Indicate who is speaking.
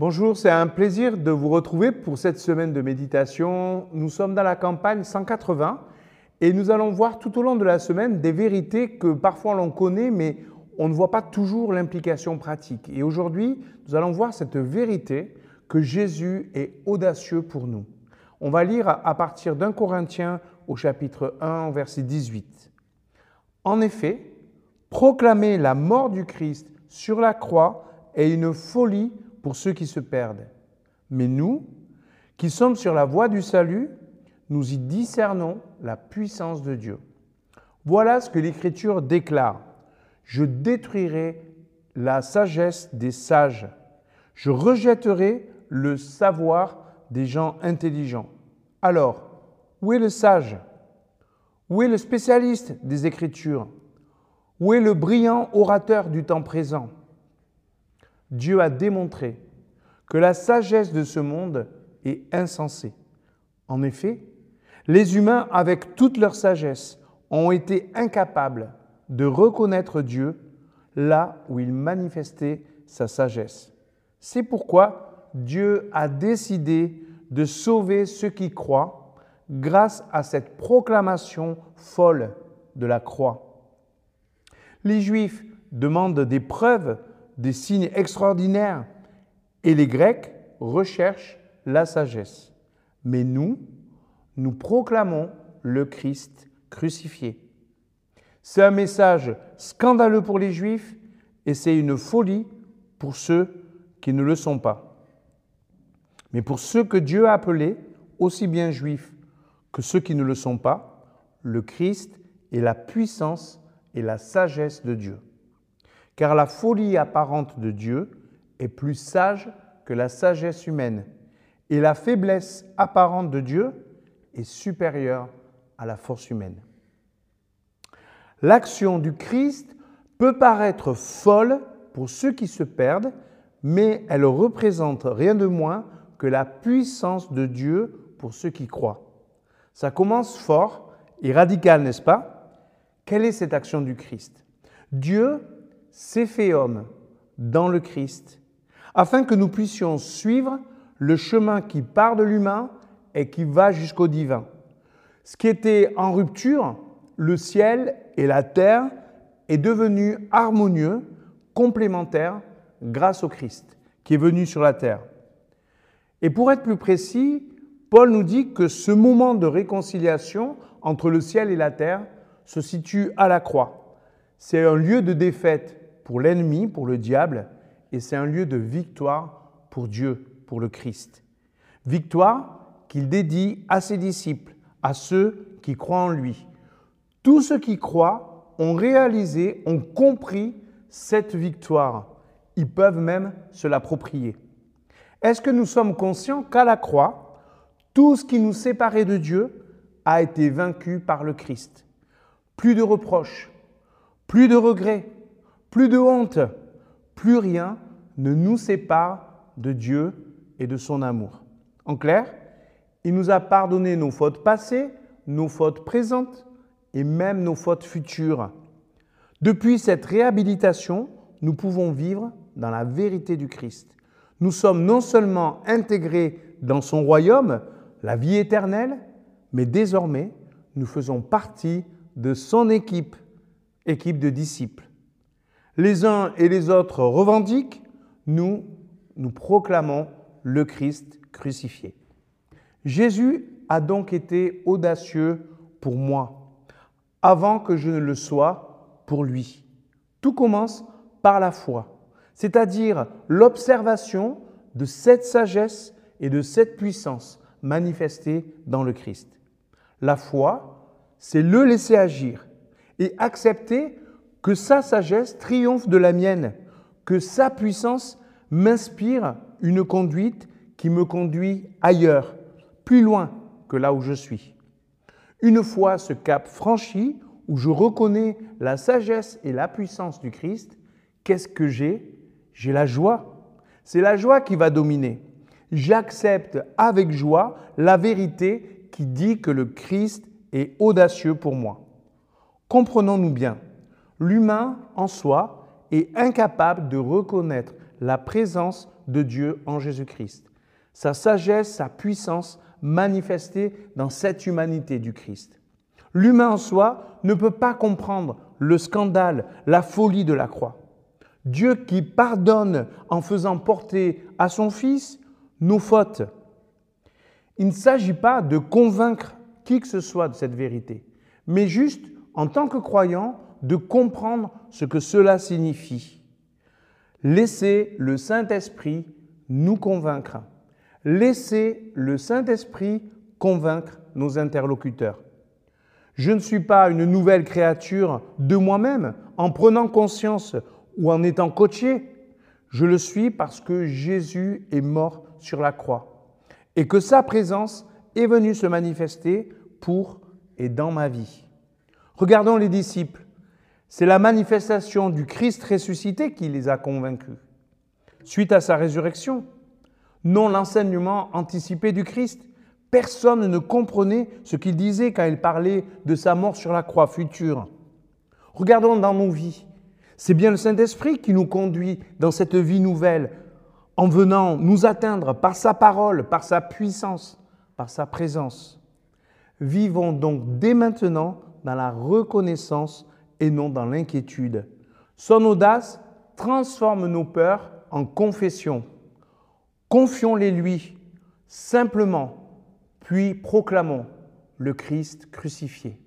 Speaker 1: Bonjour, c'est un plaisir de vous retrouver pour cette semaine de méditation. Nous sommes dans la campagne 180 et nous allons voir tout au long de la semaine des vérités que parfois l'on connaît mais on ne voit pas toujours l'implication pratique. Et aujourd'hui, nous allons voir cette vérité que Jésus est audacieux pour nous. On va lire à partir d'un Corinthien au chapitre 1, verset 18. En effet, proclamer la mort du Christ sur la croix est une folie pour ceux qui se perdent. Mais nous, qui sommes sur la voie du salut, nous y discernons la puissance de Dieu. Voilà ce que l'Écriture déclare. Je détruirai la sagesse des sages. Je rejetterai le savoir des gens intelligents. Alors, où est le sage? Où est le spécialiste des Écritures? Où est le brillant orateur du temps présent? Dieu a démontré que la sagesse de ce monde est insensée. En effet, les humains, avec toute leur sagesse, ont été incapables de reconnaître Dieu là où il manifestait sa sagesse. C'est pourquoi Dieu a décidé de sauver ceux qui croient grâce à cette proclamation folle de la croix. Les Juifs demandent des preuves des signes extraordinaires et les Grecs recherchent la sagesse. Mais nous, nous proclamons le Christ crucifié. C'est un message scandaleux pour les Juifs et c'est une folie pour ceux qui ne le sont pas. Mais pour ceux que Dieu a appelés, aussi bien juifs que ceux qui ne le sont pas, le Christ est la puissance et la sagesse de Dieu car la folie apparente de Dieu est plus sage que la sagesse humaine, et la faiblesse apparente de Dieu est supérieure à la force humaine. L'action du Christ peut paraître folle pour ceux qui se perdent, mais elle représente rien de moins que la puissance de Dieu pour ceux qui croient. Ça commence fort et radical, n'est-ce pas? Quelle est cette action du Christ? S'est fait homme dans le Christ, afin que nous puissions suivre le chemin qui part de l'humain et qui va jusqu'au divin. Ce qui était en rupture, le ciel et la terre, est devenu harmonieux, complémentaire, grâce au Christ, qui est venu sur la terre. Et pour être plus précis, Paul nous dit que ce moment de réconciliation entre le ciel et la terre se situe à la croix. C'est un lieu de défaite pour l'ennemi, pour le diable, et c'est un lieu de victoire pour Dieu, pour le Christ. Victoire qu'il dédie à ses disciples, à ceux qui croient en lui. Tous ceux qui croient ont réalisé, ont compris cette victoire. Ils peuvent même se l'approprier. Est-ce que nous sommes conscients qu'à la croix, tout ce qui nous séparait de Dieu a été vaincu par le Christ? Plus de reproches, plus de regrets, plus de honte, plus rien ne nous sépare de Dieu et de son amour. En clair, il nous a pardonné nos fautes passées, nos fautes présentes et même nos fautes futures. Depuis cette réhabilitation, nous pouvons vivre dans la vérité du Christ. Nous sommes non seulement intégrés dans son royaume, la vie éternelle, mais désormais, nous faisons partie de son équipe, équipe de disciples les uns et les autres revendiquent, nous, nous proclamons le Christ crucifié. Jésus a donc été audacieux pour moi, avant que je ne le sois pour lui. Tout commence par la foi, c'est-à-dire l'observation de cette sagesse et de cette puissance manifestée dans le Christ. La foi, c'est le laisser agir et accepter que sa sagesse triomphe de la mienne, que sa puissance m'inspire une conduite qui me conduit ailleurs, plus loin que là où je suis. Une fois ce cap franchi, où je reconnais la sagesse et la puissance du Christ, qu'est-ce que j'ai? J'ai la joie. C'est la joie qui va dominer. J'accepte avec joie la vérité qui dit que le Christ est audacieux pour moi. Comprenons-nous bien, l'humain en soi est incapable de reconnaître la présence de Dieu en Jésus-Christ. Sa sagesse, sa puissance manifestée dans cette humanité du Christ. L'humain en soi ne peut pas comprendre le scandale, la folie de la croix. Dieu qui pardonne en faisant porter à son Fils nos fautes. Il ne s'agit pas de convaincre qui que ce soit de cette vérité, mais juste, en tant que croyant, de comprendre ce que cela signifie. Laissez le Saint-Esprit nous convaincre. Laissez le Saint-Esprit convaincre nos interlocuteurs. Je ne suis pas une nouvelle créature de moi-même en prenant conscience ou en étant coaché. Je le suis parce que Jésus est mort sur la croix et que sa présence est venue se manifester pour et dans ma vie. Regardons les disciples. C'est la manifestation du Christ ressuscité qui les a convaincus. Suite à sa résurrection, non l'enseignement anticipé du Christ. Personne ne comprenait ce qu'il disait quand il parlait de sa mort sur la croix future. Regardons dans nos vies. C'est bien le Saint-Esprit qui nous conduit dans cette vie nouvelle en venant nous atteindre par sa parole, par sa puissance, par sa présence. Vivons donc dès maintenant dans la reconnaissance et non dans l'inquiétude. Son audace transforme nos peurs en confession. Confions-les lui, simplement, puis proclamons le Christ crucifié.